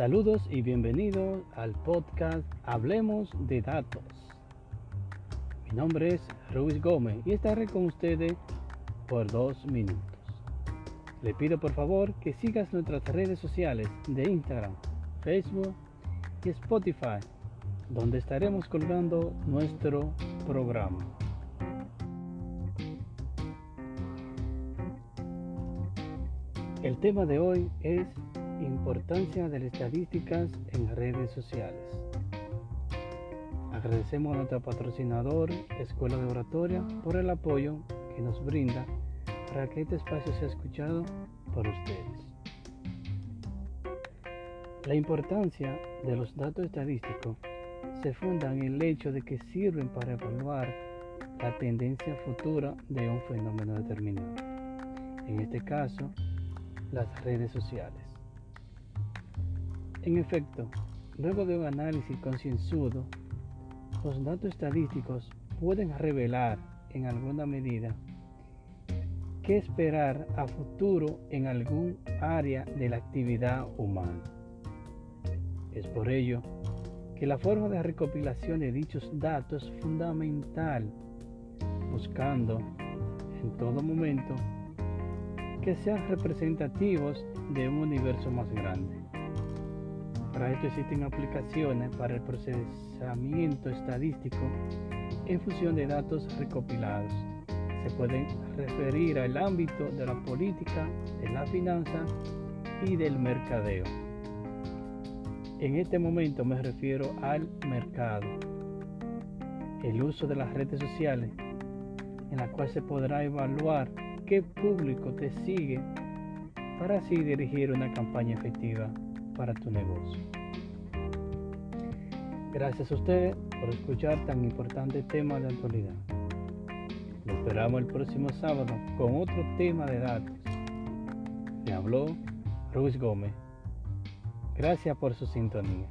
Saludos y bienvenidos al podcast Hablemos de Datos. Mi nombre es Ruiz Gómez y estaré con ustedes por dos minutos. Le pido por favor que sigas nuestras redes sociales de Instagram, Facebook y Spotify, donde estaremos colgando nuestro programa. El tema de hoy es importancia de las estadísticas en redes sociales. Agradecemos a nuestro patrocinador, Escuela de Oratoria, por el apoyo que nos brinda para que este espacio sea escuchado por ustedes. La importancia de los datos estadísticos se funda en el hecho de que sirven para evaluar la tendencia futura de un fenómeno determinado. En este caso, las redes sociales. En efecto, luego de un análisis concienzudo, los datos estadísticos pueden revelar en alguna medida qué esperar a futuro en algún área de la actividad humana. Es por ello que la forma de recopilación de dichos datos es fundamental, buscando en todo momento que sean representativos de un universo más grande. Para esto existen aplicaciones para el procesamiento estadístico en función de datos recopilados. Se pueden referir al ámbito de la política, de la finanza y del mercadeo. En este momento me refiero al mercado. El uso de las redes sociales en la cual se podrá evaluar qué público te sigue para así dirigir una campaña efectiva para tu negocio. Gracias a ustedes por escuchar tan importante tema de actualidad. Nos esperamos el próximo sábado con otro tema de datos. Me habló Ruiz Gómez. Gracias por su sintonía.